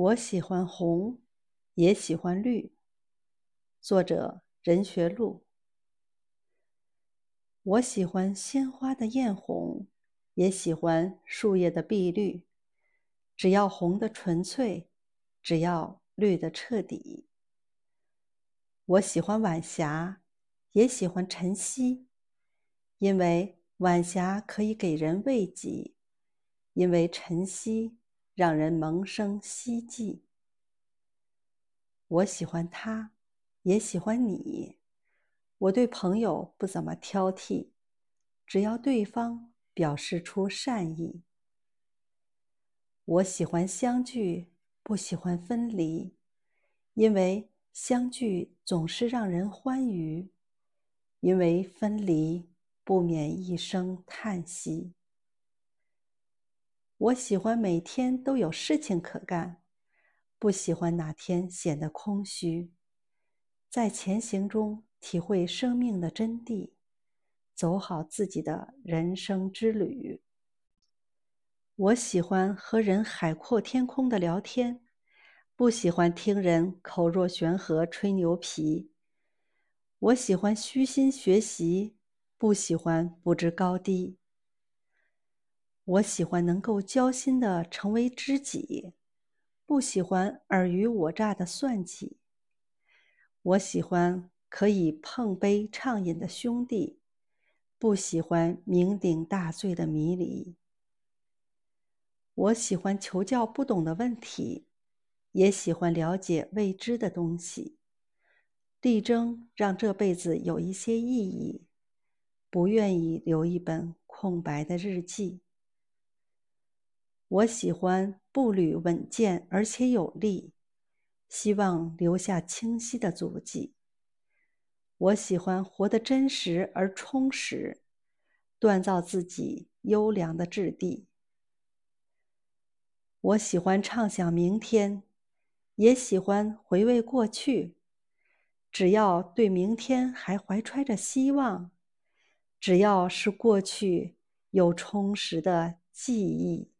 我喜欢红，也喜欢绿。作者：任学路。我喜欢鲜花的艳红，也喜欢树叶的碧绿。只要红的纯粹，只要绿的彻底。我喜欢晚霞，也喜欢晨曦，因为晚霞可以给人慰藉，因为晨曦。让人萌生希冀。我喜欢他，也喜欢你。我对朋友不怎么挑剔，只要对方表示出善意。我喜欢相聚，不喜欢分离，因为相聚总是让人欢愉，因为分离不免一声叹息。我喜欢每天都有事情可干，不喜欢哪天显得空虚。在前行中体会生命的真谛，走好自己的人生之旅。我喜欢和人海阔天空的聊天，不喜欢听人口若悬河吹牛皮。我喜欢虚心学习，不喜欢不知高低。我喜欢能够交心的成为知己，不喜欢尔虞我诈的算计。我喜欢可以碰杯畅饮的兄弟，不喜欢酩酊大醉的迷离。我喜欢求教不懂的问题，也喜欢了解未知的东西，力争让这辈子有一些意义，不愿意留一本空白的日记。我喜欢步履稳健而且有力，希望留下清晰的足迹。我喜欢活得真实而充实，锻造自己优良的质地。我喜欢畅想明天，也喜欢回味过去。只要对明天还怀揣着希望，只要是过去有充实的记忆。